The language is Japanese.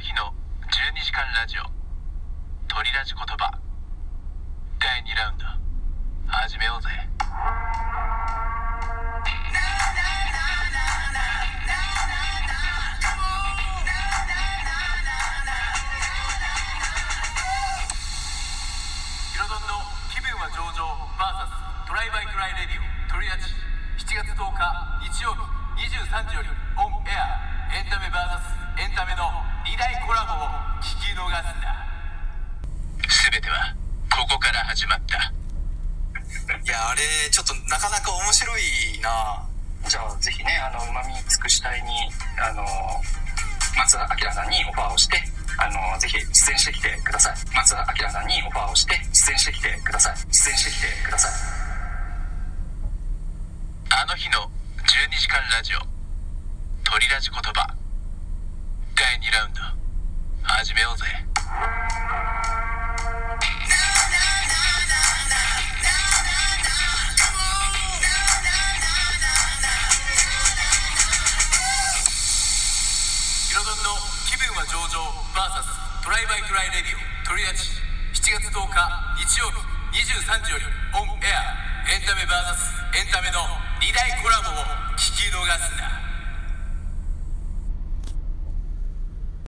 日の12時間ラジオ。鳥ラジ言葉。第2ラウンド。始めようぜ。ヒロドンの気分は上々 VS トライバイクライレディオ。鳥ラジ7月10日日曜日23時よりオンエア。エンタメ VS エンタメコラボを聞き逃すな。全てはここから始まった。いやあれちょっとなかなか面白いな。じゃあぜひねあのうまみ尽くしたいにあの松明さんにオファーをしてあのぜひ出演してきてください。松明さんにオファーをして出演してきてください。出演してきてください。あの日の12時間ラジオ。鳥ラジ言葉。第2ラウンド始めようぜ。ヒロドンの気分は上々 VS トライバイクライレディオ鳥ラジ7月10日日曜日23時よりオンエア。エンタメ VS エンタメの2大コラボを聞き逃すな。